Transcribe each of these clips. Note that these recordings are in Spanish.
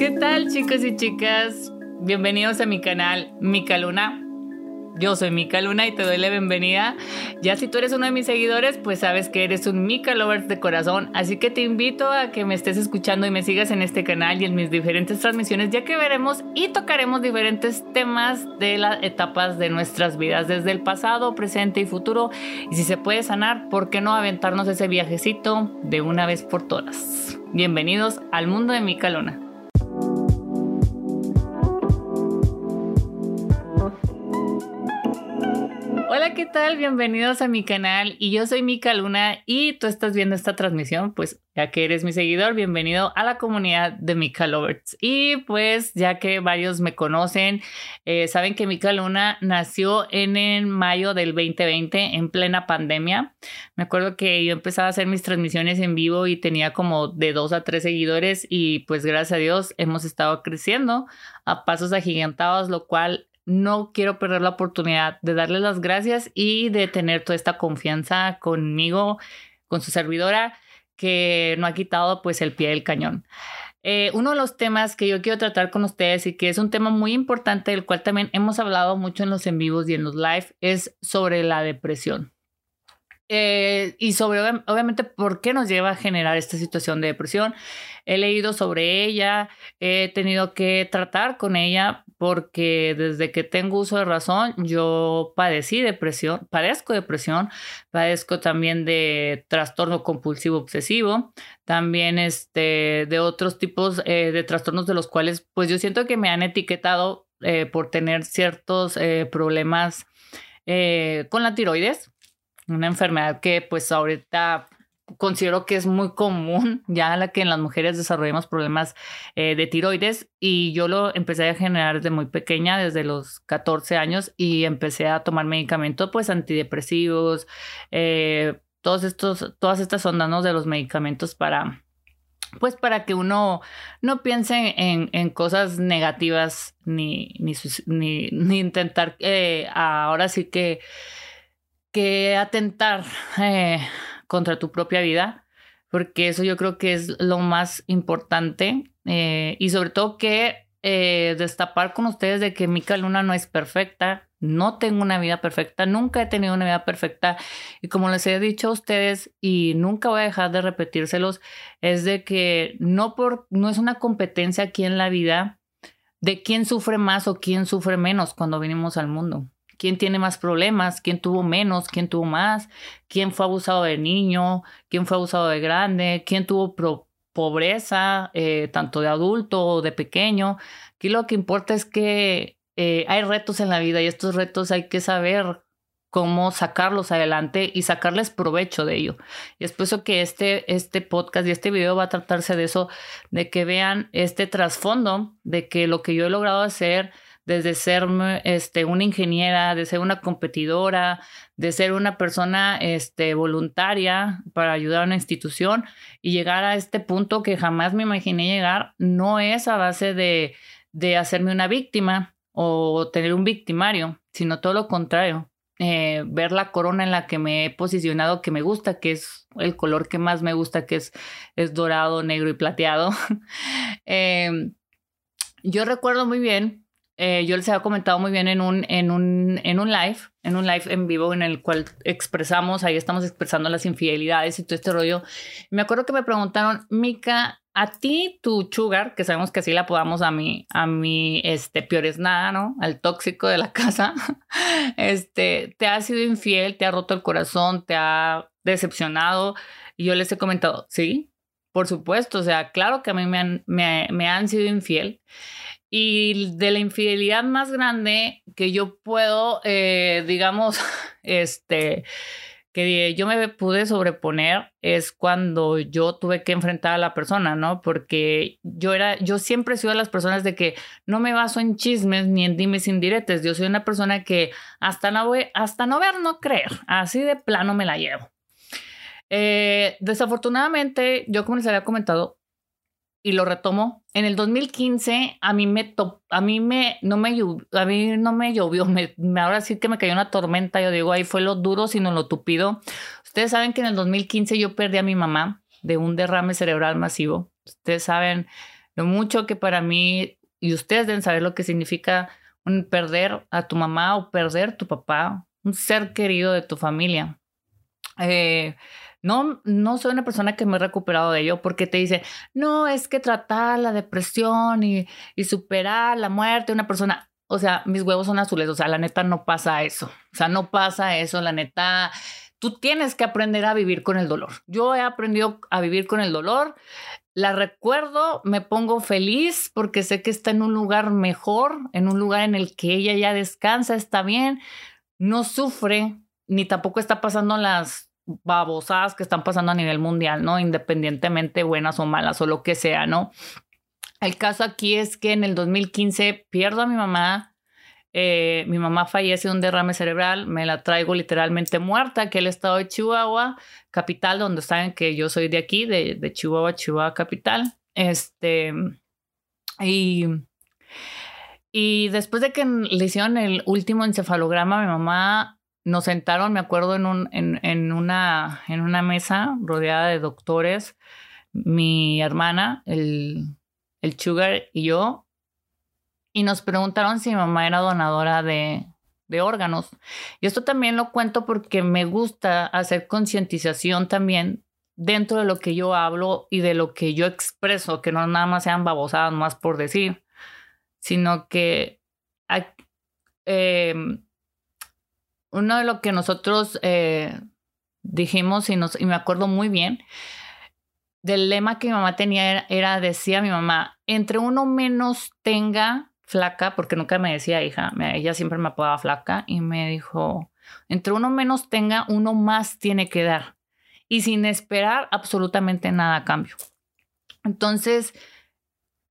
¿Qué tal chicos y chicas? Bienvenidos a mi canal Mica Luna. Yo soy Mika Luna y te doy la bienvenida. Ya si tú eres uno de mis seguidores, pues sabes que eres un Mika Lovers de corazón. Así que te invito a que me estés escuchando y me sigas en este canal y en mis diferentes transmisiones, ya que veremos y tocaremos diferentes temas de las etapas de nuestras vidas, desde el pasado, presente y futuro. Y si se puede sanar, ¿por qué no aventarnos ese viajecito de una vez por todas? Bienvenidos al mundo de Mika Luna. Hola, ¿qué tal? Bienvenidos a mi canal y yo soy Mika Luna y tú estás viendo esta transmisión, pues ya que eres mi seguidor, bienvenido a la comunidad de Mika Lovers. Y pues ya que varios me conocen, eh, saben que Mika Luna nació en, en mayo del 2020 en plena pandemia. Me acuerdo que yo empezaba a hacer mis transmisiones en vivo y tenía como de dos a tres seguidores y pues gracias a Dios hemos estado creciendo a pasos agigantados, lo cual no quiero perder la oportunidad de darles las gracias y de tener toda esta confianza conmigo, con su servidora, que no ha quitado pues el pie del cañón. Eh, uno de los temas que yo quiero tratar con ustedes y que es un tema muy importante, del cual también hemos hablado mucho en los en vivos y en los live, es sobre la depresión. Eh, y sobre, obviamente, por qué nos lleva a generar esta situación de depresión. He leído sobre ella, he tenido que tratar con ella porque desde que tengo uso de razón, yo padecí depresión, padezco depresión, padezco también de trastorno compulsivo obsesivo, también este, de otros tipos eh, de trastornos de los cuales, pues yo siento que me han etiquetado eh, por tener ciertos problemas con la tiroides una enfermedad que pues ahorita considero que es muy común ya la que en las mujeres desarrollamos problemas eh, de tiroides y yo lo empecé a generar desde muy pequeña, desde los 14 años y empecé a tomar medicamentos pues antidepresivos, eh, todos estos, todas estas ondas de los medicamentos para pues para que uno no piense en, cosas negativas ni, ni, ni, intentar eh, ahora sí que que atentar contra tu propia vida, porque eso yo creo que es lo más importante eh, y sobre todo que eh, destapar con ustedes de que Mica Luna no es perfecta, no tengo una vida perfecta, nunca he tenido una vida perfecta y como les he dicho a ustedes y nunca voy a dejar de repetírselos, es de que no, por, no es una competencia aquí en la vida de quién sufre más o quién sufre menos cuando venimos al mundo quién tiene más problemas, quién tuvo menos, quién tuvo más, quién fue abusado de niño, quién fue abusado de grande, quién tuvo pobreza, eh, tanto de adulto o de pequeño. Aquí lo que importa es que eh, hay retos en la vida y estos retos hay que saber cómo sacarlos adelante y sacarles provecho de ello. Y es por eso que este, este podcast y este video va a tratarse de eso, de que vean este trasfondo, de que lo que yo he logrado hacer desde ser este, una ingeniera, de ser una competidora, de ser una persona este, voluntaria para ayudar a una institución y llegar a este punto que jamás me imaginé llegar, no es a base de, de hacerme una víctima o tener un victimario, sino todo lo contrario. Eh, ver la corona en la que me he posicionado, que me gusta, que es el color que más me gusta, que es, es dorado, negro y plateado. Em, yo recuerdo muy bien eh, yo les había comentado muy bien en un, en, un, en un live, en un live en vivo en el cual expresamos, ahí estamos expresando las infidelidades y todo este rollo. Me acuerdo que me preguntaron, Mika, a ti tu sugar, que sabemos que así la podamos a mi, a mi, este, es nada, ¿no? Al tóxico de la casa, este, te ha sido infiel, te ha roto el corazón, te ha decepcionado. Y yo les he comentado, sí, por supuesto, o sea, claro que a mí me han, me han sido infiel. Y de la infidelidad más grande que yo puedo, eh, digamos, este, que yo me pude sobreponer es cuando yo tuve que enfrentar a la persona, ¿no? Porque yo era, yo siempre he sido de las personas de que no me baso en chismes ni en dimes indiretes. Yo soy una persona que hasta no, hasta no ver, no creer. Así de plano me la llevo. Eh, desafortunadamente, yo como les había comentado, y lo retomo. En el 2015 a mí me a mí me no me a mí no me llovió, me, ahora sí que me cayó una tormenta, yo digo, ahí fue lo duro sino lo tupido. Ustedes saben que en el 2015 yo perdí a mi mamá de un derrame cerebral masivo. Ustedes saben lo mucho que para mí, y ustedes deben saber lo que significa un perder a tu mamá o perder tu papá, un ser querido de tu familia. Eh, no, no soy una persona que me he recuperado de ello porque te dice, no, es que tratar la depresión y, y superar la muerte de una persona. O sea, mis huevos son azules, o sea, la neta no pasa eso. O sea, no pasa eso, la neta. Tú tienes que aprender a vivir con el dolor. Yo he aprendido a vivir con el dolor. La recuerdo, me pongo feliz porque sé que está en un lugar mejor, en un lugar en el que ella ya descansa, está bien, no sufre, ni tampoco está pasando las babosadas que están pasando a nivel mundial, ¿no? Independientemente buenas o malas o lo que sea, ¿no? El caso aquí es que en el 2015 pierdo a mi mamá. Eh, mi mamá fallece de un derrame cerebral, me la traigo literalmente muerta aquí el estado de Chihuahua, capital, donde saben que yo soy de aquí, de, de Chihuahua, Chihuahua capital. Este, y, y después de que le hicieron el último encefalograma, mi mamá nos sentaron, me acuerdo, en, un, en, una, en una mesa rodeada de doctores, mi hermana, el, el Sugar y yo, y nos preguntaron si mi mamá era donadora de, de órganos. Y esto también lo cuento porque me gusta hacer concientización también dentro de lo que yo hablo y de lo que yo expreso, que no nada más sean babosadas más por decir, sino que eh, uno de lo que nosotros eh, dijimos y, me acuerdo muy bien del lema que mi mamá tenía era, decía mi mamá, entre uno menos tenga flaca, porque nunca me decía hija, ella siempre me apodaba flaca y me dijo, entre uno menos tenga, uno más tiene que dar y sin esperar absolutamente nada a cambio. Entonces,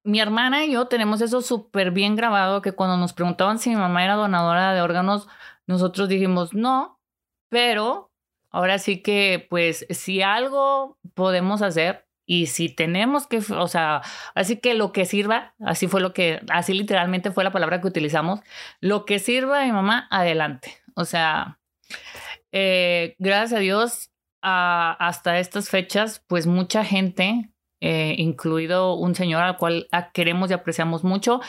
mi hermana y yo tenemos eso súper bien grabado que cuando nos preguntaban si mi mamá era donadora de órganos, nosotros dijimos no, pero ahora sí que pues si algo podemos hacer y si tenemos que, o sea, así que lo que sirva, así fue lo que, así literalmente fue la palabra que utilizamos, lo que sirva a mi mamá, adelante. O sea, eh, gracias a Dios, hasta estas fechas, pues mucha gente, eh, incluido un señor al cual queremos y apreciamos mucho,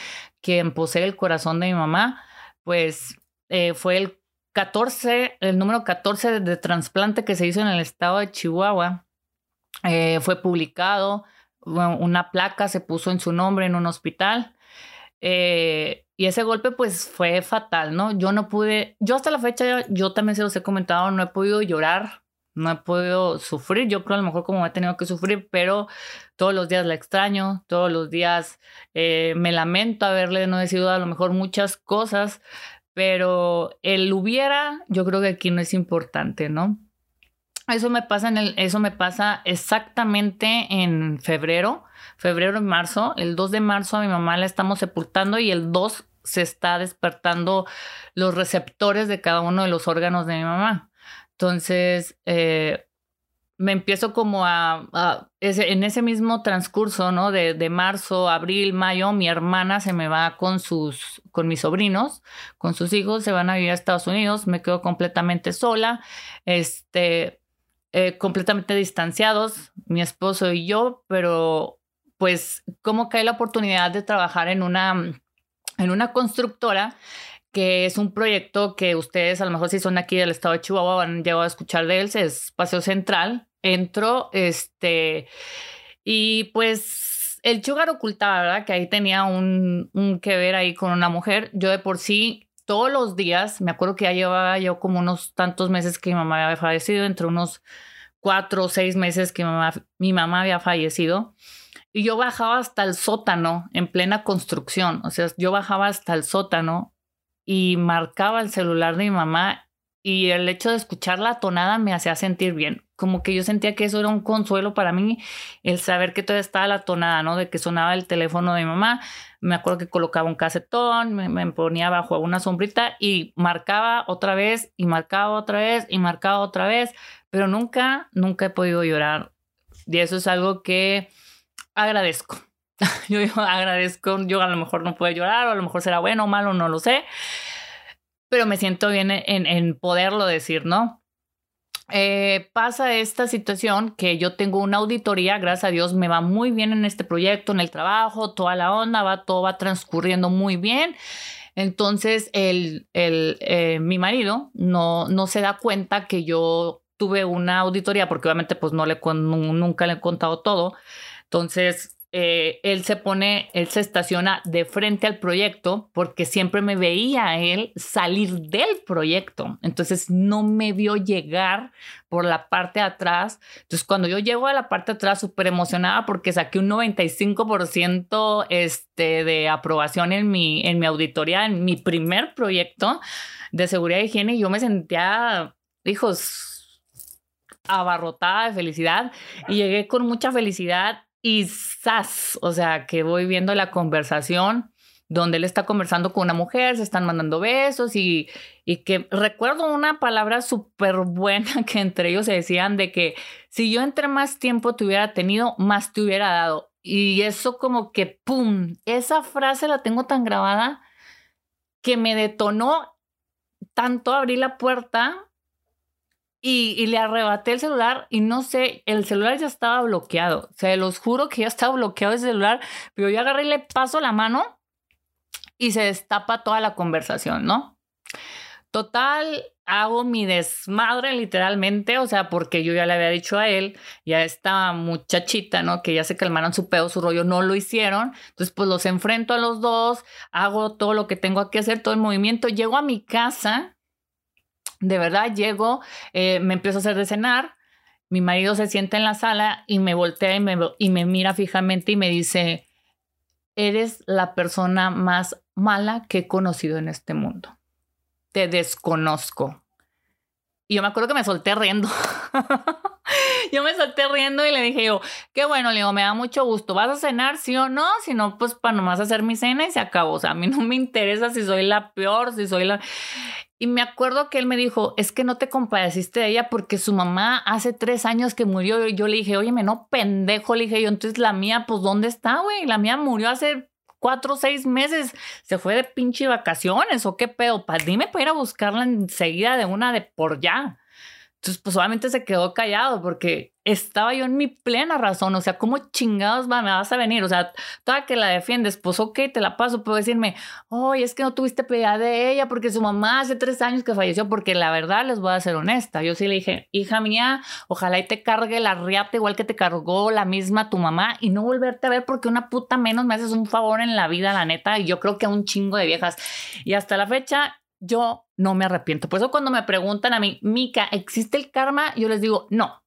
quien posee el corazón de mi mamá, pues eh, fue el 14, el número 14 de, trasplante que se hizo en el estado de Chihuahua. Eh, fue publicado, una placa se puso en su nombre en un hospital. Eh, y ese golpe pues fue fatal, ¿no? Yo no pude, yo hasta la fecha, yo también se los he comentado, no he podido llorar, no he podido sufrir, yo creo a lo mejor como he tenido que sufrir, pero todos los días la extraño, todos los días me lamento haberle no decidido a lo mejor muchas cosas, pero el hubiera, yo creo que aquí no es importante, ¿no? Eso me pasa en el, eso me pasa exactamente en febrero, febrero y marzo. El 2 de marzo a mi mamá la estamos sepultando y el 2 se está despertando los receptores de cada uno de los órganos de mi mamá. Entonces, eh, me empiezo como a, en ese mismo transcurso, ¿no? De, de, marzo, abril, mayo, mi hermana se me va con sus, con mis sobrinos, con sus hijos, se van a vivir a Estados Unidos, me quedo completamente sola, este, eh, completamente distanciados, mi esposo y yo, pero pues como cae la oportunidad de trabajar en una, en una constructora que es un proyecto que ustedes a lo mejor si son aquí del estado de Chihuahua han llegado a escuchar de él, es Espacio Central, entró, este, y pues el Sugar ocultaba, ¿verdad? Que ahí tenía un, que ver ahí con una mujer. Yo de por sí, todos los días, me acuerdo que ya llevaba yo como unos tantos meses que mi mamá había fallecido, entre unos cuatro o seis meses que mi mamá, mi mamá había fallecido. Y yo bajaba hasta el sótano en plena construcción. O sea, yo bajaba hasta el sótano y marcaba el celular de mi mamá y el hecho de escuchar la tonada me hacía sentir bien. Como que yo sentía que eso era un consuelo para mí, el saber que todavía estaba la tonada, ¿no? De que sonaba el teléfono de mi mamá. Me acuerdo que colocaba un casetón, me, ponía bajo una sombrita y marcaba otra vez y marcaba otra vez y marcaba otra vez, pero nunca, nunca he podido llorar. Y eso es algo que agradezco. yo, yo agradezco, yo a lo mejor no puedo llorar, o a lo mejor será bueno o malo, no lo sé pero me siento bien en, poderlo decir, ¿no? eh, pasa esta situación que yo tengo una auditoría, gracias a Dios me va muy bien en este proyecto, en el trabajo, toda la onda, va, todo va transcurriendo muy bien. Entonces, el, el, eh, mi marido no, no se da cuenta que yo tuve una auditoría, porque obviamente pues no le, nunca le he contado todo. Entonces, eh, él se pone, él se estaciona de frente al proyecto porque siempre me veía él salir del proyecto. Entonces no me vio llegar por la parte de atrás. Entonces cuando yo llego a la parte de atrás súper emocionada porque saqué un 95% este, de aprobación en mi, en mi auditoría, en mi primer proyecto de seguridad y higiene, yo me sentía, hijos, abarrotada de felicidad y llegué con mucha felicidad y ¡zas! O sea, que voy viendo la conversación donde él está conversando con una mujer, se están mandando besos y, y que recuerdo una palabra súper buena que entre ellos se decían de que si yo entre más tiempo te hubiera tenido, más te hubiera dado. Y eso como que, ¡pum! Esa frase la tengo tan grabada que me detonó tanto abrir la puerta y, le arrebaté el celular y no sé, el celular ya estaba bloqueado. Se los juro que ya estaba bloqueado el celular, pero yo agarré y le paso la mano y se destapa toda la conversación, ¿no? Total, hago mi desmadre literalmente, o sea, porque yo ya le había dicho a él y a esta muchachita, ¿no? Que ya se calmaron su pedo, su rollo, no lo hicieron. Entonces, pues los enfrento a los dos, hago todo lo que tengo que hacer, todo el movimiento. Llego a mi casa de verdad, llego, eh, me empiezo a hacer de cenar, mi marido se sienta en la sala y me voltea y me, y me mira fijamente y me dice, eres la persona más mala que he conocido en este mundo. Te desconozco. Y yo me acuerdo que me solté riendo. yo me solté riendo y le dije yo, qué bueno, le digo, me da mucho gusto. ¿Vas a cenar, sí o no? Si no, pues para nomás hacer mi cena y se acabó. O sea, a mí no me interesa si soy la peor, si soy la... Y me acuerdo que él me dijo, es que no te compadeciste de ella porque su mamá hace tres años que murió. Y yo le dije, oye, no, pendejo, le dije yo, entonces la mía, pues, ¿dónde está, güey? La mía murió hace cuatro o seis meses. Se fue de pinche vacaciones o qué pedo. Pa, dime para ir a buscarla enseguida de una de por ya. Entonces, pues obviamente se quedó callado porque estaba yo en mi plena razón. O sea, ¿cómo chingados va, me vas a venir? O sea, toda que la defiendes, pues ok, te la paso. Puedo decirme, oye, es que no tuviste piedad de ella porque su mamá hace tres años que falleció. Porque la verdad, les voy a ser honesta. Yo sí le dije, hija mía, ojalá y te cargue la riata igual que te cargó la misma tu mamá y no volverte a ver porque una puta menos me haces un favor en la vida, la neta. Y yo creo que a un chingo de viejas. Y hasta la fecha, yo no me arrepiento. Por eso cuando me preguntan a mí, Mica, ¿existe el karma? Yo les digo, no,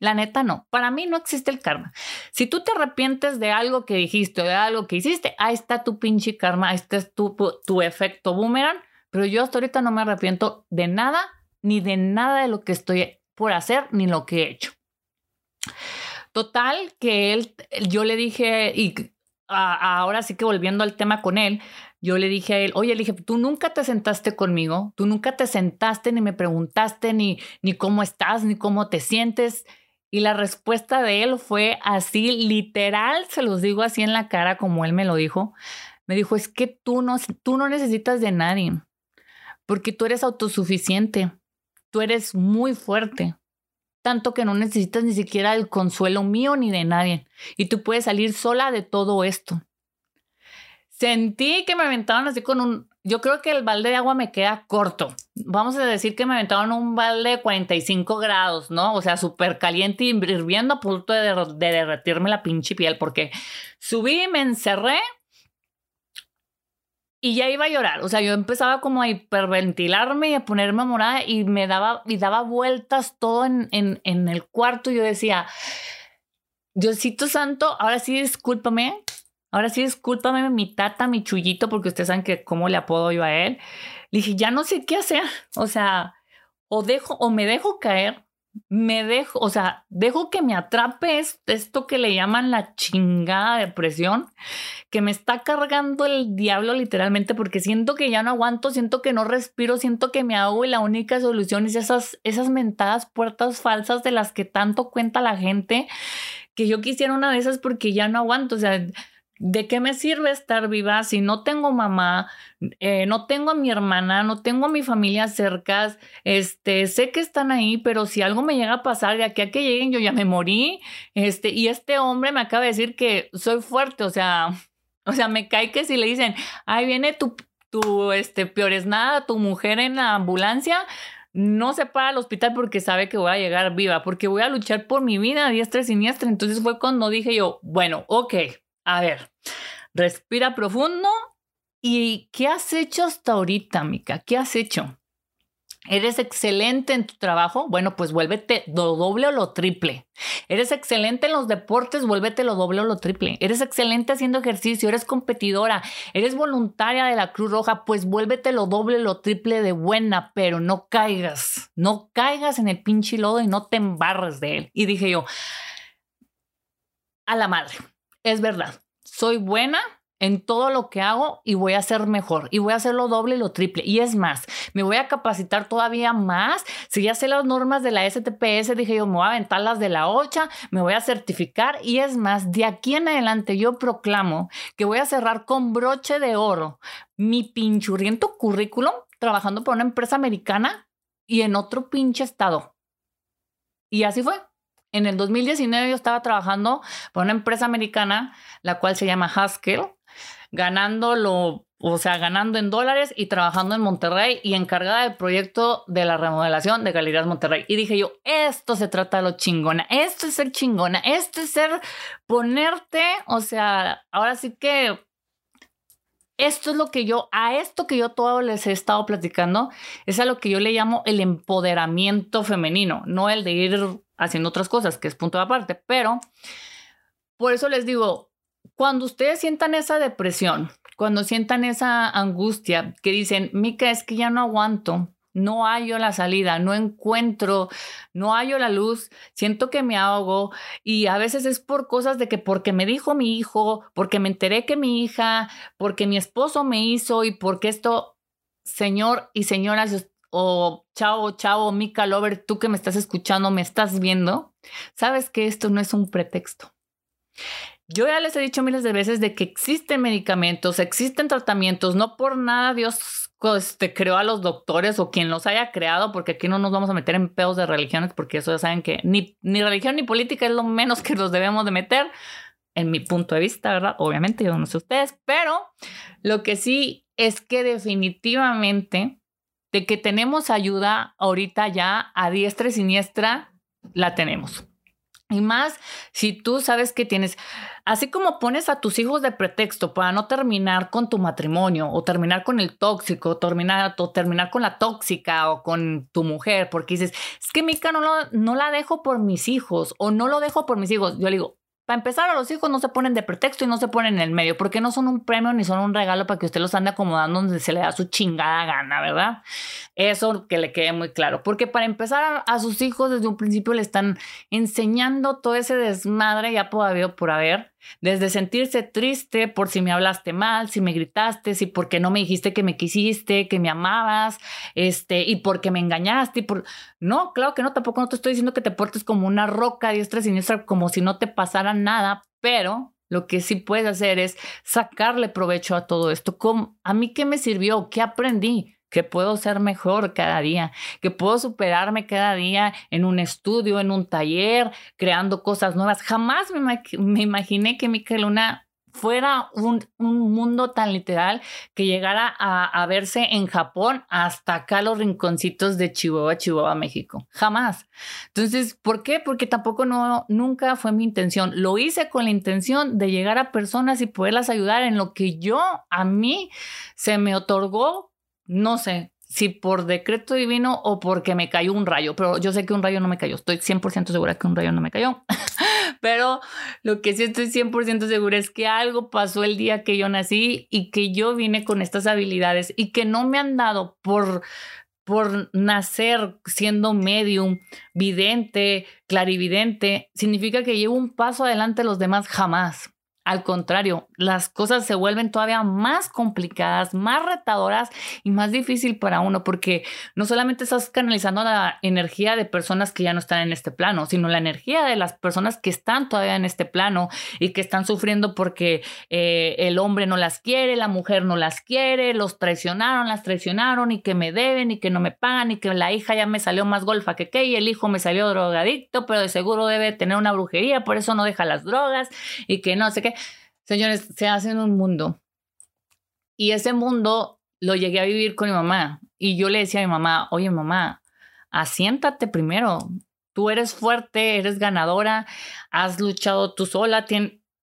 la neta no. Para mí no existe el karma. Si tú te arrepientes de algo que dijiste de algo que hiciste, ahí está tu pinche karma, ahí está tu, tu efecto boomerang. Pero yo hasta ahorita no me arrepiento de nada, ni de nada de lo que estoy por hacer, ni lo que he hecho. Total, que él, yo le dije, y ahora sí que volviendo al tema con él, yo le dije a él, oye, le dije, tú nunca te sentaste conmigo, tú nunca te sentaste ni me preguntaste ni, ni cómo estás, ni cómo te sientes. Y la respuesta de él fue así, literal, se los digo así en la cara como él me lo dijo. Me dijo, es que tú no, tú no necesitas de nadie, porque tú eres autosuficiente, tú eres muy fuerte, tanto que no necesitas ni siquiera el consuelo mío ni de nadie. Y tú puedes salir sola de todo esto. Sentí que me aventaron así con un... Yo creo que el balde de agua me queda corto. Vamos a decir que me aventaron un balde de 45 grados, ¿no? O sea, súper caliente y hirviendo a punto de, de derretirme la pinche piel porque subí, me encerré y ya iba a llorar. O sea, yo empezaba como a hiperventilarme y a ponerme morada y me daba, y daba vueltas todo en, en, en el cuarto. Y yo decía, Diosito Santo, ahora sí discúlpame Ahora sí, discúlpame, mi tata, mi chullito, porque ustedes saben que cómo le apodo yo a él. Le dije, ya no sé qué hacer. O sea, o dejo, o me dejo caer, me dejo, o sea, dejo que me atrape esto que le llaman la chingada depresión, que me está cargando el diablo literalmente, porque siento que ya no aguanto, siento que no respiro, siento que me hago y la única solución es esas, esas mentadas puertas falsas de las que tanto cuenta la gente, que yo quisiera una de esas porque ya no aguanto, o sea ¿de qué me sirve estar viva si no tengo mamá, eh, no tengo a mi hermana, no tengo a mi familia cerca? Este, sé que están ahí, pero si algo me llega a pasar de aquí a que lleguen, yo ya me morí. Este, y este hombre me acaba de decir que soy fuerte, o sea, o sea, me cae que si le dicen, ahí viene tu, tu, este, peor es nada, tu mujer en la ambulancia, no se para al hospital porque sabe que voy a llegar viva, porque voy a luchar por mi vida diestra y siniestra. Entonces fue cuando dije yo, bueno, ok, a ver, respira profundo. ¿Y qué has hecho hasta ahorita, Mica? ¿Qué has hecho? ¿Eres excelente en tu trabajo? Bueno, pues vuélvete lo doble o lo triple. ¿Eres excelente en los deportes? Vuélvete lo doble o lo triple. ¿Eres excelente haciendo ejercicio? ¿Eres competidora? ¿Eres voluntaria de la Cruz Roja? Pues vuélvete lo doble o lo triple de buena, pero no caigas. No caigas en el pinche lodo y no te embarres de él. Y dije yo, a la madre es verdad, soy buena en todo lo que hago y voy a ser mejor y voy a hacerlo doble y lo triple. Y es más, me voy a capacitar todavía más. Si ya sé las normas de la STPS, dije yo, me voy a aventar las de la OCHA, me voy a certificar y es más, de aquí en adelante yo proclamo que voy a cerrar con broche de oro mi pinchurriento currículum trabajando para una empresa americana y en otro pinche estado. Y así fue. En el 2019 yo estaba trabajando para una empresa americana, la cual se llama Haskell, ganando lo, o sea, ganando en dólares y trabajando en Monterrey y encargada del proyecto de la remodelación de Galerías Monterrey. Y dije yo, esto se trata de lo chingona, esto es ser chingona, esto es ser ponerte, o sea, ahora sí que esto es lo que yo, a esto que yo todo les he estado platicando, es a lo que yo le llamo el empoderamiento femenino, no el de ir haciendo otras cosas, que es punto de aparte, pero por eso les digo, cuando ustedes sientan esa depresión, cuando sientan esa angustia, que dicen, Mica, es que ya no aguanto, no hallo la salida, no encuentro, no hallo la luz, siento que me ahogo y a veces es por cosas de que porque me dijo mi hijo, porque me enteré que mi hija, porque mi esposo me hizo y porque esto, señor y señoras, o chao, chao, Mika Lover, tú que me estás escuchando, me estás viendo, sabes que esto no es un pretexto. Yo ya les he dicho miles de veces de que existen medicamentos, existen tratamientos, no por nada Dios este, creó a los doctores o quien los haya creado, porque aquí no nos vamos a meter en pedos de religiones, porque eso ya saben que ni, ni religión ni política es lo menos que nos debemos de meter, en mi punto de vista, ¿verdad? Obviamente, yo no sé ustedes, pero lo que sí es que definitivamente de que tenemos ayuda ahorita ya a diestra y siniestra, la tenemos. Y más si tú sabes que tienes, así como pones a tus hijos de pretexto para no terminar con tu matrimonio o terminar con el tóxico, o terminar, o terminar con la tóxica o con tu mujer, porque dices, es que Mica no, no la dejo por mis hijos o no lo dejo por mis hijos. Yo le digo, para empezar, a los hijos no se ponen de pretexto y no se ponen en el medio, porque no son un premio ni son un regalo para que usted los ande acomodando donde se le da su chingada gana, ¿verdad? Eso que le quede muy claro, porque para empezar a, sus hijos desde un principio le están enseñando todo ese desmadre ya por haber, por haber desde sentirse triste por si me hablaste mal, si me gritaste, si porque no me dijiste que me quisiste, que me amabas, este, y porque me engañaste, por... No, claro que no, tampoco no te estoy diciendo que te portes como una roca diestra siniestra, como si no te pasara nada, pero lo que sí puedes hacer es sacarle provecho a todo esto. ¿A mí qué me sirvió? ¿Qué aprendí? Que puedo ser mejor cada día, que puedo superarme cada día en un estudio, en un taller, creando cosas nuevas. Jamás me, imaginé que Mica Luna fuera un, mundo tan literal que llegara a, verse en Japón hasta acá los rinconcitos de Chihuahua, Chihuahua, México. Jamás. Entonces, ¿por qué? Porque tampoco no, nunca fue mi intención. Lo hice con la intención de llegar a personas y poderlas ayudar en lo que yo, a mí, se me otorgó no sé si por decreto divino o porque me cayó un rayo, pero yo sé que un rayo no me cayó. Estoy 100% segura que un rayo no me cayó. pero lo que sí estoy 100% segura es que algo pasó el día que yo nací y que yo vine con estas habilidades y que no me han dado por por nacer siendo medium, vidente, clarividente, significa que llevo un paso adelante a los demás jamás. Al contrario, las cosas se vuelven todavía más complicadas, más retadoras y más difícil para uno porque no solamente estás canalizando la energía de personas que ya no están en este plano, sino la energía de las personas que están todavía en este plano y que están sufriendo porque eh, el hombre no las quiere, la mujer no las quiere, los traicionaron, las traicionaron y que me deben y que no me pagan y que la hija ya me salió más golfa que qué y el hijo me salió drogadicto, pero de seguro debe tener una brujería, por eso no deja las drogas y que no sé qué. Señores, se hace un mundo. Y ese mundo lo llegué a vivir con mi mamá. Y yo le decía a mi mamá, oye mamá, asiéntate primero. Tú eres fuerte, eres ganadora, has luchado tú sola.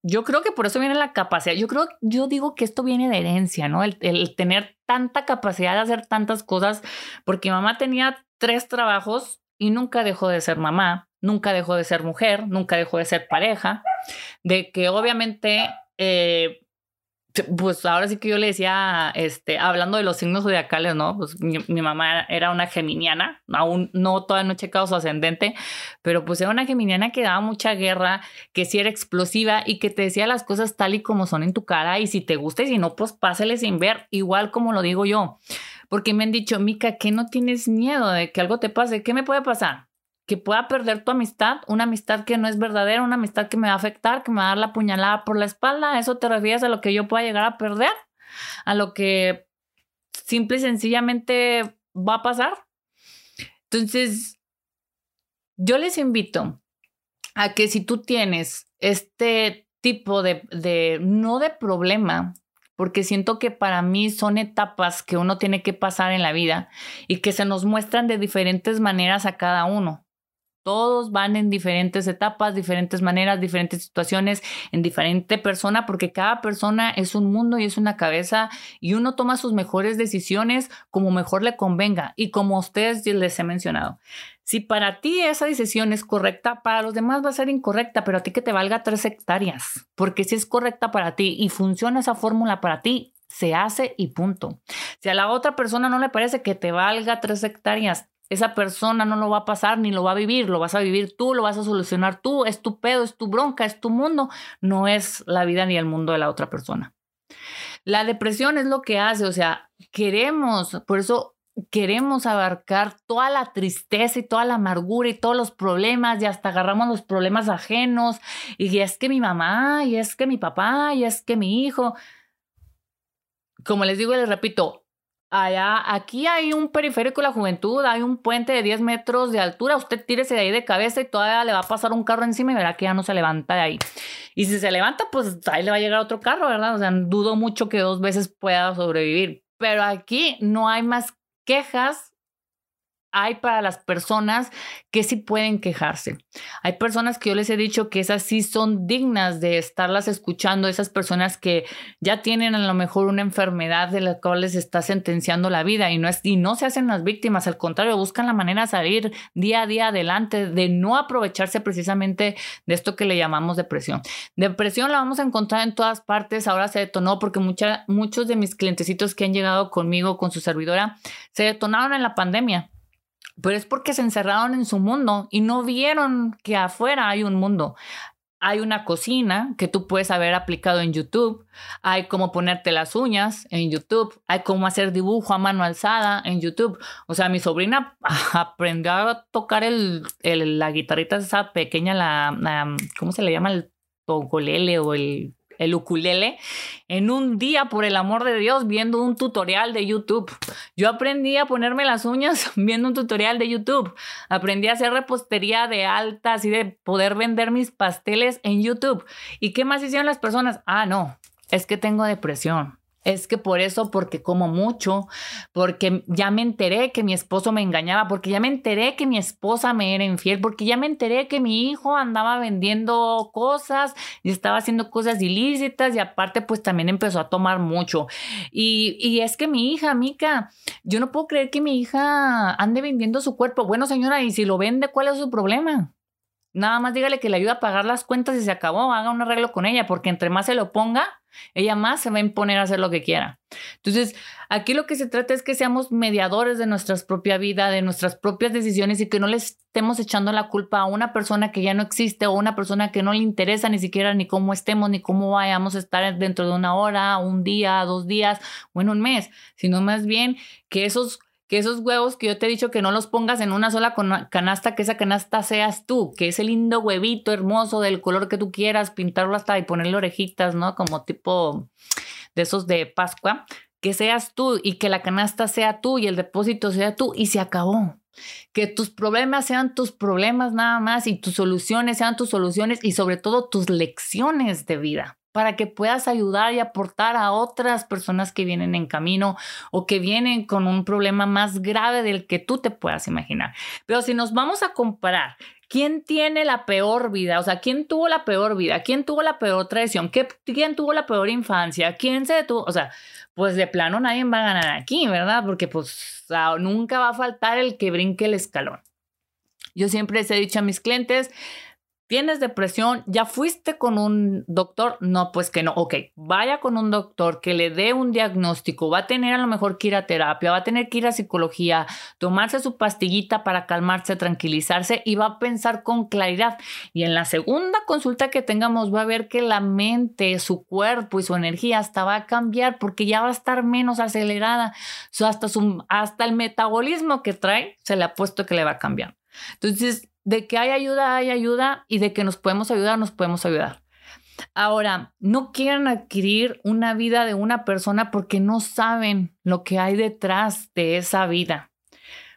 Yo creo que por eso viene la capacidad. Yo creo, yo digo que esto viene de herencia, ¿no? El, el tener tanta capacidad de hacer tantas cosas, porque mi mamá tenía tres trabajos y nunca dejó de ser mamá, nunca dejó de ser mujer, nunca dejó de ser pareja, de que obviamente eh, pues ahora sí que yo le decía, este, hablando de los signos zodiacales, ¿no? Pues mi, mamá era una geminiana, aún no, todavía no he checado su ascendente, pero pues era una geminiana que daba mucha guerra, que sí era explosiva y que te decía las cosas tal y como son en tu cara y si te gusta y si no, pues pásale sin ver, igual como lo digo yo. Porque me han dicho, Mica, que no tienes miedo de que algo te pase? ¿Qué me puede pasar? Que pueda perder tu amistad, una amistad que no es verdadera, una amistad que me va a afectar, que me va a dar la puñalada por la espalda, ¿eso te refieres a lo que yo pueda llegar a perder? ¿A lo que simple y sencillamente va a pasar? Entonces, yo les invito a que si tú tienes este tipo de, de no de problema, porque siento que para mí son etapas que uno tiene que pasar en la vida y que se nos muestran de diferentes maneras a cada uno. Todos van en diferentes etapas, diferentes maneras, diferentes situaciones, en diferente persona, porque cada persona es un mundo y es una cabeza y uno toma sus mejores decisiones como mejor le convenga y como a ustedes les he mencionado. Si para ti esa decisión es correcta, para los demás va a ser incorrecta, pero a ti que te valga tres hectáreas, porque si es correcta para ti y funciona esa fórmula para ti, se hace y punto. Si a la otra persona no le parece que te valga tres hectáreas, esa persona no lo va a pasar ni lo va a vivir, lo vas a vivir tú, lo vas a solucionar tú, es tu pedo, es tu bronca, es tu mundo, no es la vida ni el mundo de la otra persona. La depresión es lo que hace, o sea, queremos, por eso queremos abarcar toda la tristeza y toda la amargura y todos los problemas y hasta agarramos los problemas ajenos y es que mi mamá y es que mi papá y es que mi hijo. Como les digo y les repito, allá, aquí hay un periférico de la juventud, hay un puente de 10 metros de altura, usted tírese de ahí de cabeza y todavía le va a pasar un carro encima y verá que ya no se levanta de ahí. Y si se levanta, pues ahí le va a llegar otro carro, ¿verdad? O sea, dudo mucho que dos veces pueda sobrevivir. Pero aquí no hay más quejas hay para las personas que sí pueden quejarse. Hay personas que yo les he dicho que esas sí son dignas de estarlas escuchando, esas personas que ya tienen a lo mejor una enfermedad de la cual les está sentenciando la vida y no, es, y no se hacen las víctimas, al contrario, buscan la manera de salir día a día adelante, de no aprovecharse precisamente de esto que le llamamos depresión. Depresión la vamos a encontrar en todas partes, ahora se detonó porque mucha, muchos de mis clientecitos que han llegado conmigo, con su servidora, se detonaron en la pandemia pero es porque se encerraron en su mundo y no vieron que afuera hay un mundo. Hay una cocina que tú puedes haber aplicado en YouTube, hay cómo ponerte las uñas en YouTube, hay cómo hacer dibujo a mano alzada en YouTube. O sea, mi sobrina aprendió a tocar el, la guitarrita esa pequeña, la, la, ¿cómo se le llama? El togolele o el el ukulele, en un día, por el amor de Dios, viendo un tutorial de YouTube. Yo aprendí a ponerme las uñas viendo un tutorial de YouTube. Aprendí a hacer repostería de altas y de poder vender mis pasteles en YouTube. ¿Y qué más hicieron las personas? Ah, no, es que tengo depresión. Es que por eso, porque como mucho, porque ya me enteré que mi esposo me engañaba, porque ya me enteré que mi esposa me era infiel, porque ya me enteré que mi hijo andaba vendiendo cosas y estaba haciendo cosas ilícitas y aparte pues también empezó a tomar mucho. Y, y es que mi hija, Mica, yo no puedo creer que mi hija ande vendiendo su cuerpo. Bueno, señora, y si lo vende, ¿cuál es su problema? Nada más dígale que le ayuda a pagar las cuentas y se acabó, haga un arreglo con ella, porque entre más se lo ponga, ella más se va a imponer a hacer lo que quiera. Entonces, aquí lo que se trata es que seamos mediadores de nuestra propia vida, de nuestras propias decisiones y que no le estemos echando la culpa a una persona que ya no existe o una persona que no le interesa ni siquiera ni cómo estemos, ni cómo vayamos a estar dentro de una hora, un día, dos días o un mes, sino más bien que esos que esos huevos que yo te he dicho que no los pongas en una sola canasta, que esa canasta seas tú, que ese lindo huevito hermoso del color que tú quieras, pintarlo hasta y ponerle orejitas, ¿no? Como tipo de esos de Pascua, que seas tú y que la canasta sea tú y el depósito sea tú y se acabó. Que tus problemas sean tus problemas nada más y tus soluciones sean tus soluciones y sobre todo tus lecciones de vida para que puedas ayudar y aportar a otras personas que vienen en camino o que vienen con un problema más grave del que tú te puedas imaginar. Pero si nos vamos a comparar, ¿quién tiene la peor vida? O sea, ¿quién tuvo la peor vida? ¿Quién tuvo la peor traición? ¿Quién tuvo la peor infancia? ¿Quién se detuvo? O sea, pues de plano nadie va a ganar aquí, ¿verdad? Porque pues nunca va a faltar el que brinque el escalón. Yo siempre les he dicho a mis clientes, ¿Tienes depresión? ¿Ya fuiste con un doctor? No, pues que no. Ok, vaya con un doctor que le dé un diagnóstico. Va a tener a lo mejor que ir a terapia, va a tener que ir a psicología, tomarse su pastillita para calmarse, tranquilizarse y va a pensar con claridad. Y en la segunda consulta que tengamos va a ver que la mente, su cuerpo y su energía hasta va a cambiar porque ya va a estar menos acelerada. hasta, su, hasta el metabolismo que trae se le ha puesto que le va a cambiar. Entonces, de que hay ayuda, hay ayuda y de que nos podemos ayudar, nos podemos ayudar. Ahora, no quieren adquirir una vida de una persona porque no saben lo que hay detrás de esa vida.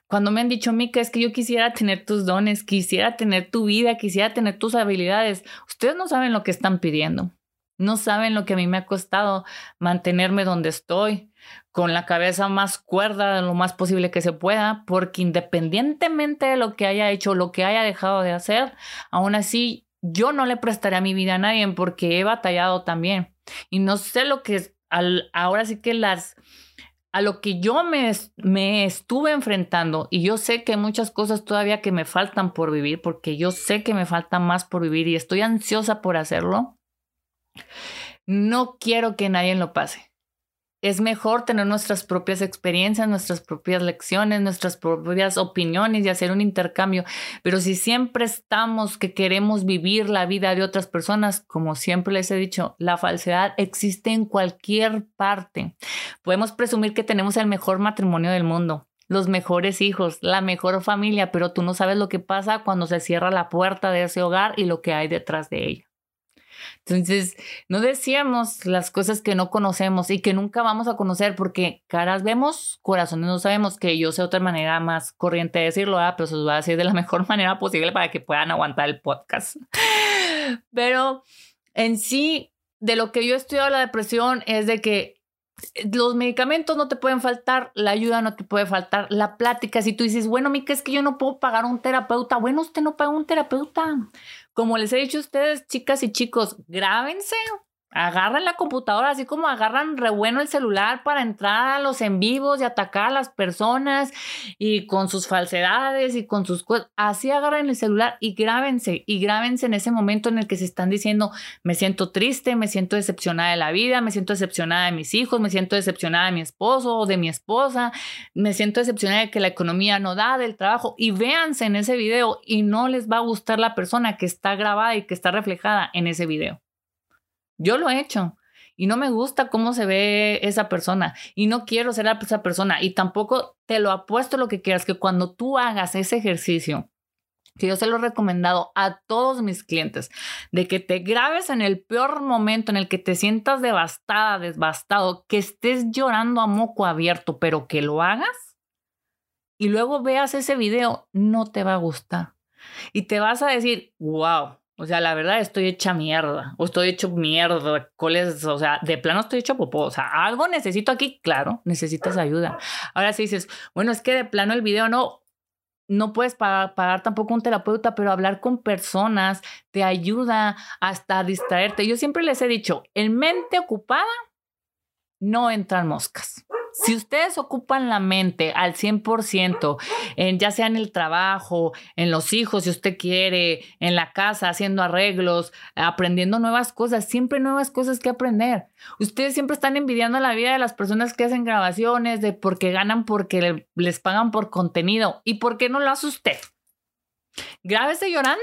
Cuando me han dicho, Mica, es que yo quisiera tener tus dones, quisiera tener tu vida, quisiera tener tus habilidades, ustedes no saben lo que están pidiendo. No saben lo que a mí me ha costado mantenerme donde estoy, con la cabeza más cuerda lo más posible que se pueda, porque independientemente de lo que haya hecho, lo que haya dejado de hacer, aún así yo no le prestaré mi vida a nadie porque he batallado también. Y no sé lo que al, ahora sí que las a lo que yo me, me estuve enfrentando y yo sé que hay muchas cosas todavía que me faltan por vivir porque yo sé que me falta más por vivir y estoy ansiosa por hacerlo. No quiero que nadie lo pase es mejor tener nuestras propias experiencias, nuestras propias lecciones, nuestras propias opiniones y hacer un intercambio. Pero si siempre estamos que queremos vivir la vida de otras personas, como siempre les he dicho, la falsedad existe en cualquier parte. Podemos presumir que tenemos el mejor matrimonio del mundo, los mejores hijos, la mejor familia, pero tú no sabes lo que pasa cuando se cierra la puerta de ese hogar y lo que hay detrás de ella. Entonces, no decíamos las cosas que no conocemos y que nunca vamos a conocer porque caras vemos, corazones no sabemos, que yo sé otra manera más corriente de decirlo, pero se los voy a decir de la mejor manera posible para que puedan aguantar el podcast. Pero en sí, de lo que yo he estudiado la depresión es de que los medicamentos no te pueden faltar, la ayuda no te puede faltar, la plática. Si tú dices, bueno, Mica, es que yo no puedo pagar un terapeuta, bueno, usted no paga un terapeuta. Como les he dicho a ustedes, chicas y chicos, grábense agarran la computadora, así como agarran re bueno el celular para entrar a los en vivos y atacar a las personas y con sus falsedades y con sus cosas. Así agarran el celular y grábense y grábense en ese momento en el que se están diciendo, me siento triste, me siento decepcionada de la vida, me siento decepcionada de mis hijos, me siento decepcionada de mi esposo o de mi esposa, me siento decepcionada de que la economía no da del trabajo y véanse en ese video y no les va a gustar la persona que está grabada y que está reflejada en ese video. Yo lo he hecho y no me gusta cómo se ve esa persona y no quiero ser esa persona y tampoco te lo apuesto lo que quieras, que cuando tú hagas ese ejercicio, que yo se lo he recomendado a todos mis clientes, de que te grabes en el peor momento en el que te sientas devastada, devastado, que estés llorando a moco abierto, pero que lo hagas y luego veas ese video, no te va a gustar. Y te vas a decir, wow, o sea, la verdad estoy hecha mierda. O estoy hecho mierda. ¿Cuál O sea, de plano estoy hecho popó. O sea, algo necesito aquí. Claro, necesitas ayuda. Ahora sí dices, bueno, es que de plano el video no. No puedes pagar, pagar tampoco un terapeuta, pero hablar con personas te ayuda hasta distraerte. Yo siempre les he dicho, en mente ocupada no entran moscas. Si ustedes ocupan la mente al 100%, en, ya sea en el trabajo, en los hijos, si usted quiere, en la casa, haciendo arreglos, aprendiendo nuevas cosas, siempre nuevas cosas que aprender. Ustedes siempre están envidiando la vida de las personas que hacen grabaciones, de porque ganan, porque les pagan por contenido. ¿Y por qué no lo hace usted? Grábese llorando.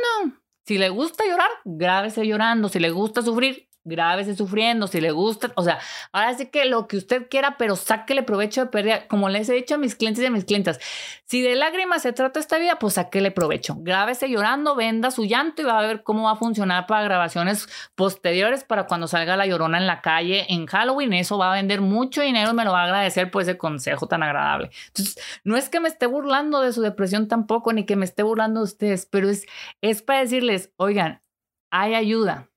Si le gusta llorar, grábese llorando. Si le gusta sufrir, grábese sufriendo, si le gusta, o sea, ahora sí que lo que usted quiera, pero sáquele provecho de pérdida, como les he dicho a mis clientes y a mis clientas, si de lágrimas se trata esta vida, pues sáquele provecho, grábese llorando, venda su llanto y va a ver cómo va a funcionar para grabaciones posteriores para cuando salga la llorona en la calle en Halloween, eso va a vender mucho dinero y me lo va a agradecer por ese consejo tan agradable. Entonces, no es que me esté burlando de su depresión tampoco, ni que me esté burlando de ustedes, pero es, es para decirles, oigan, hay ayuda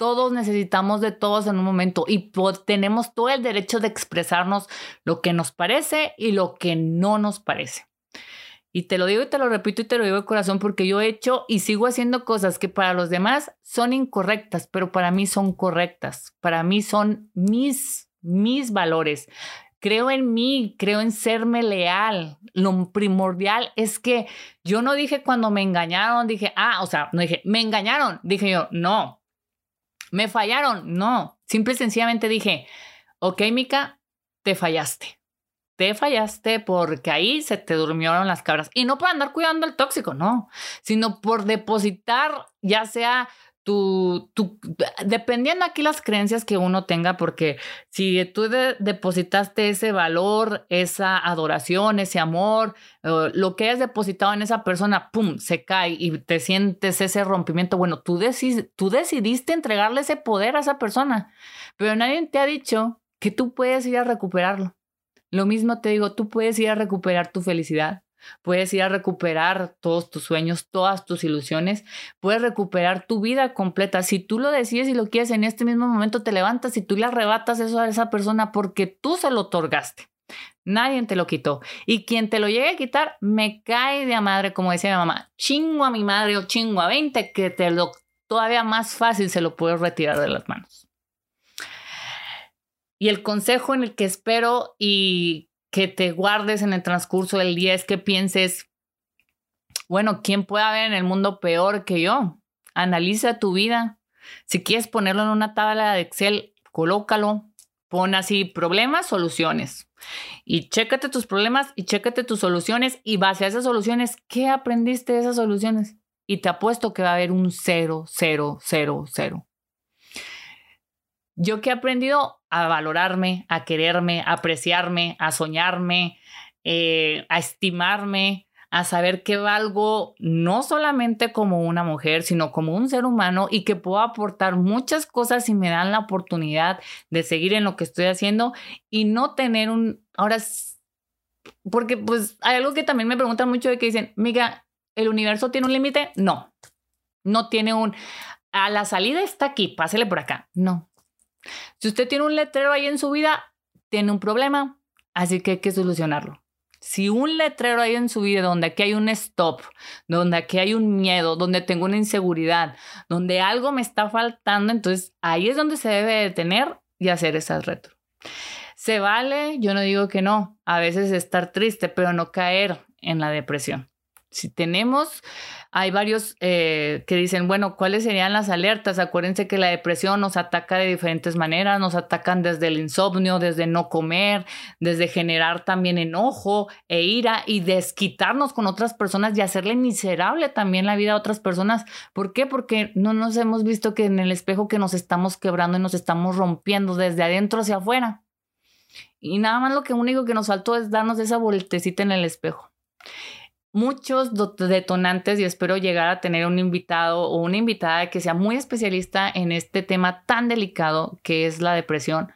todos necesitamos de todos en un momento y tenemos todo el derecho de expresarnos lo que nos parece y lo que no nos parece. Y te lo digo y te lo repito y te lo digo de corazón porque yo he hecho y sigo haciendo cosas que para los demás son incorrectas, pero para mí son correctas. Para mí son mis, mis valores. Creo en mí, creo en serme leal. Lo primordial es que yo no dije cuando me engañaron, dije, ah, o sea, no dije, me engañaron. Dije yo, no, ¿Me fallaron? No. Simple y sencillamente dije, ok, Mica, te fallaste. Te fallaste porque ahí se te durmieron las cabras. Y no por andar cuidando al tóxico, no, sino por depositar ya sea tu, dependiendo aquí las creencias que uno tenga, porque si tú depositaste ese valor, esa adoración, ese amor, lo que hayas depositado en esa persona, pum, se cae y te sientes ese rompimiento. Bueno, tú, tú decidiste entregarle ese poder a esa persona, pero nadie te ha dicho que tú puedes ir a recuperarlo. Lo mismo te digo, tú puedes ir a recuperar tu felicidad, Puedes ir a recuperar todos tus sueños, todas tus ilusiones. Puedes recuperar tu vida completa. Si tú lo decides y lo quieres en este mismo momento, te levantas y tú le arrebatas eso a esa persona porque tú se lo otorgaste. Nadie te lo quitó. Y quien te lo llegue a quitar, me cae de madre, como decía mi mamá. Chingo a mi madre o chingo a 20, que te lo todavía más fácil se lo puedes retirar de las manos. Y el consejo en el que espero y que te guardes en el transcurso del día es que pienses, bueno, ¿quién puede haber en el mundo peor que yo? Analiza tu vida. Si quieres ponerlo en una tabla de Excel, colócalo. Pon así problemas, soluciones. Y chécate tus problemas y chécate tus soluciones y base a esas soluciones, ¿qué aprendiste de esas soluciones? Y te apuesto que va a haber un cero, cero, cero, cero. Yo que he aprendido a valorarme, a quererme, a apreciarme, a soñarme, eh, a estimarme, a saber que valgo no solamente como una mujer, sino como un ser humano y que puedo aportar muchas cosas si me dan la oportunidad de seguir en lo que estoy haciendo y no tener un, ahora, porque pues hay algo que también me preguntan mucho de que dicen, Miga, ¿el universo tiene un límite? No, no tiene un, a la salida está aquí, pásele por acá. No, si usted tiene un letrero ahí en su vida, tiene un problema, así que hay que solucionarlo. Si un letrero hay en su vida donde aquí hay un stop, donde aquí hay un miedo, donde tengo una inseguridad, donde algo me está faltando, entonces ahí es donde se debe detener y hacer ese reto. Se vale, yo no digo que no, a veces estar triste, pero no caer en la depresión. Si tenemos hay varios eh, que dicen, bueno, ¿cuáles serían las alertas? Acuérdense que la depresión nos ataca de diferentes maneras, nos atacan desde el insomnio, desde no comer, desde generar también enojo e ira y desquitarnos con otras personas y hacerle miserable también la vida a otras personas. ¿Por qué? Porque no nos hemos visto que en el espejo que nos estamos quebrando y nos estamos rompiendo desde adentro hacia afuera. Y nada más lo que único que nos faltó es darnos esa vueltecita en el espejo muchos detonantes y espero llegar a tener un invitado o una invitada que sea muy especialista en este tema tan delicado que es la depresión,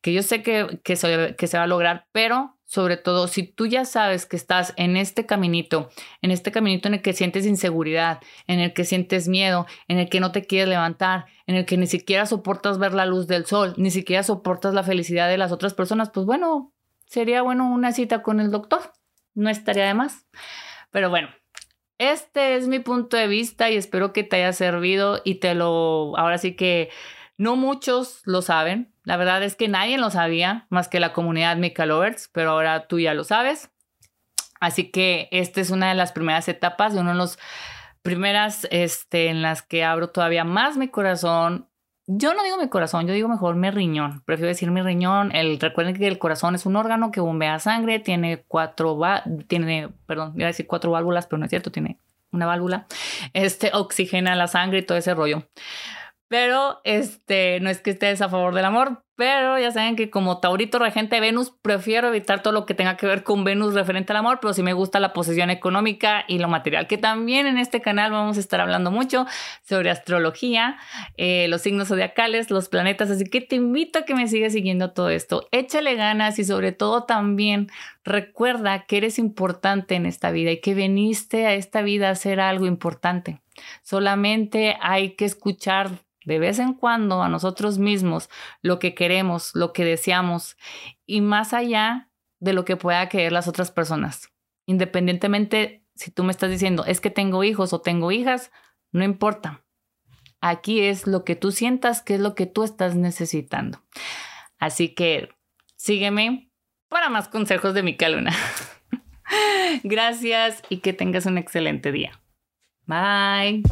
que yo sé que, que, se, que se va a lograr, pero sobre todo si tú ya sabes que estás en este caminito, en este caminito en el que sientes inseguridad, en el que sientes miedo, en el que no te quieres levantar, en el que ni siquiera soportas ver la luz del sol, ni siquiera soportas la felicidad de las otras personas, pues bueno, sería bueno una cita con el doctor, no estaría de más. Pero bueno, este es mi punto de vista y espero que te haya servido y te lo, ahora sí que no muchos lo saben. La verdad es que nadie lo sabía más que la comunidad Mica Lovers, pero ahora tú ya lo sabes. Así que esta es una de las primeras etapas de una de las primeras este, en las que abro todavía más mi corazón. Yo no digo mi corazón, yo digo mejor mi riñón. Prefiero decir mi riñón. El, recuerden que el corazón es un órgano que bombea sangre, tiene cuatro, tiene, perdón, iba a decir cuatro válvulas, pero no es cierto, tiene una válvula. Este oxigena la sangre y todo ese rollo. Pero este, no es que estés a favor del amor, pero ya saben que como Taurito regente de Venus, prefiero evitar todo lo que tenga que ver con Venus referente al amor, pero sí me gusta la posición económica y lo material, que también en este canal vamos a estar hablando mucho sobre astrología, eh, los signos zodiacales, los planetas, así que te invito a que me sigas siguiendo todo esto. Échale ganas y sobre todo también recuerda que eres importante en esta vida y que viniste a esta vida a hacer algo importante. Solamente hay que escuchar de vez en cuando a nosotros mismos lo que queremos, lo que deseamos y más allá de lo que pueda querer las otras personas. Independientemente si tú me estás diciendo es que tengo hijos o tengo hijas, no importa. Aquí es lo que tú sientas que es lo que tú estás necesitando. Así que sígueme para más consejos de mi caluna. Gracias y que tengas un excelente día. Bye.